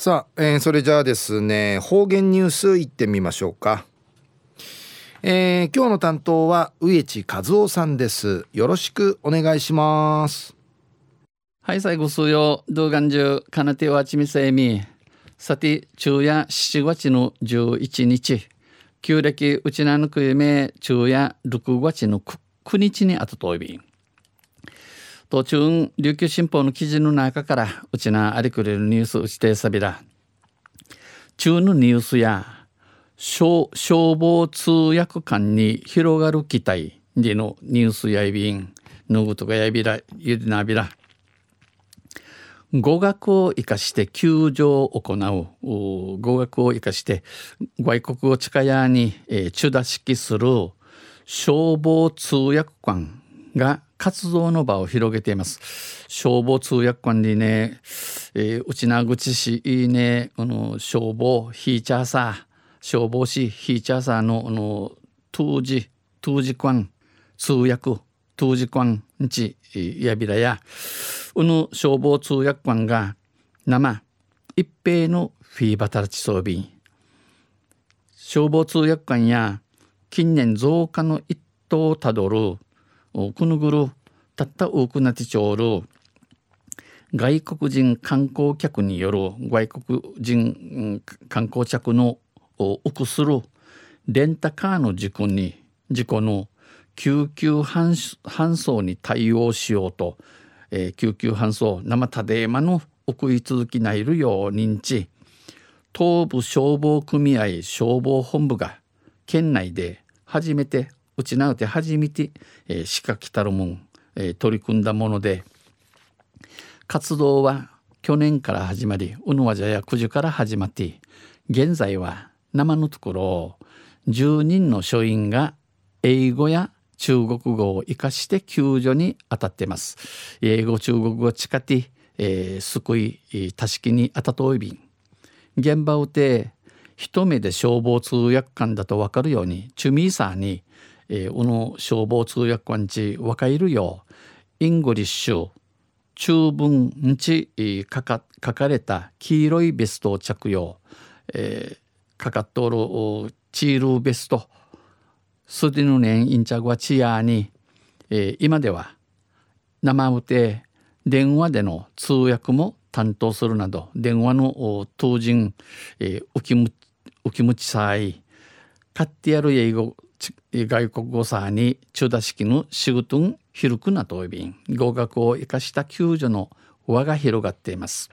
さあ、えー、それじゃあですね方言ニュースいってみましょうか、えー、今日の担当は植地和夫さんです。よろしくお願いします。はい最後数曜動画中かなてはちみせえみ。さて昼夜7月の11日。旧暦うちなぬくゆめ昼夜6月の 9, 9日にあとといびん途中琉球新報の記事の中からうちなありくれるニュースうちてさびら。中のニュースや消防通訳官に広がる期待でのニュースやいびんぬぐとかやびらゆりなびら。語学を生かして救助を行う。語学を生かして外国語近やに、えー、中打式する消防通訳官が活動の場を広げています。消防通訳官にね、えー、内名口市いいね、この消防ヒーチャーサー、消防士ヒーチャーサーの、あの、当時、当時官、通訳、当時官んち、やびらや、うぬ消防通訳官が、生、一平のフィーバタラチ装備。消防通訳官や、近年増加の一途をたどるくぬぐるたった多くなってちょうる外国人観光客による外国人観光客のうくするレンタカーの事故に事故の救急搬送に対応しようと、えー、救急搬送生たでまの送り続きないるよう認知東部消防組合消防本部が県内で初めてうちなうて初めて、えー、仕掛けたるもん、えー、取り組んだもので活動は去年から始まりうぬわじゃや9時から始まって現在は生のところ10人の署員が英語や中国語を生かして救助に当たっています。英語中国語を使って、えー、救いたしきに当たといびん。現場をて一目で消防通訳官だと分かるようにチュミーサーにえー、の消防通訳官ち若いるよ。イングリッシュ中文にち、えー、かか書かれた黄色いベストを着用、えー、かかっとるチールベスト。すでの年インチャグはチアに、えー、今では生うて電話での通訳も担当するなど電話の当人、えー、浮きむ浮きむちさい買ってやる英語外国語さに中打式の仕事ん広くなといびん語学を生かした救助の輪が広がっています。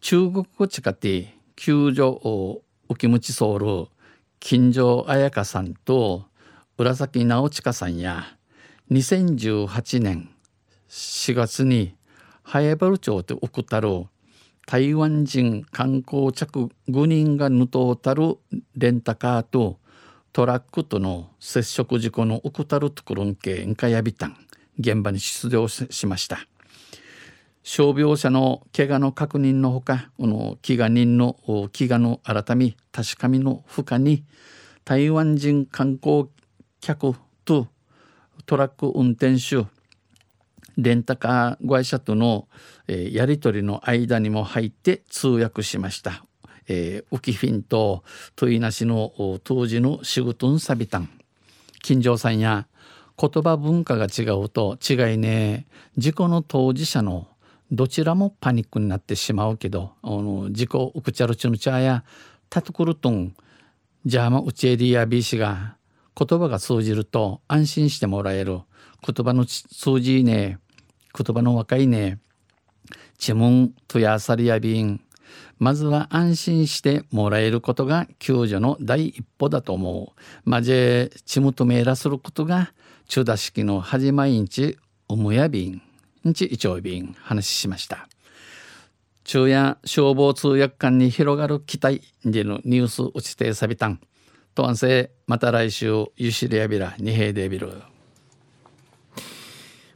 中国語使って救助を浮きむちそうる金城彩香さんと浦崎直親さんや2018年4月に早原町で送ったる台湾人観光客5人がぬとうたるレンタカーとトラックとの接触事故のウクタルトクルンケンカヤビタン現場に出動しました。傷病者の怪我の確認のほかこの飢餓人の飢餓の改め確かみの負荷に台湾人観光客とトラック運転手レンタカー会社との、えー、やり取りの間にも入って通訳しました。えー、ウキフィンとトイナシの当時の仕事んさびたん。金城さんや言葉文化が違うと違いね事故の当事者のどちらもパニックになってしまうけどあの事故ウクチャルチュヌチャーやタトクルトン。ジャーマウチエリアビーシが言葉が通じると安心してもらえる。言葉の通じいね言葉の若いねチムントヤサリアビンまずは安心してもらえることが救助の第一歩だと思う。まじちむとめらすることが中打式の始まりんちおむやびんんちいちょうびん話しました。中夜消防通訳官に広がる期待でのニュース打ちてさびたん。とんせまた来週ゆしりやびらにへいでびる。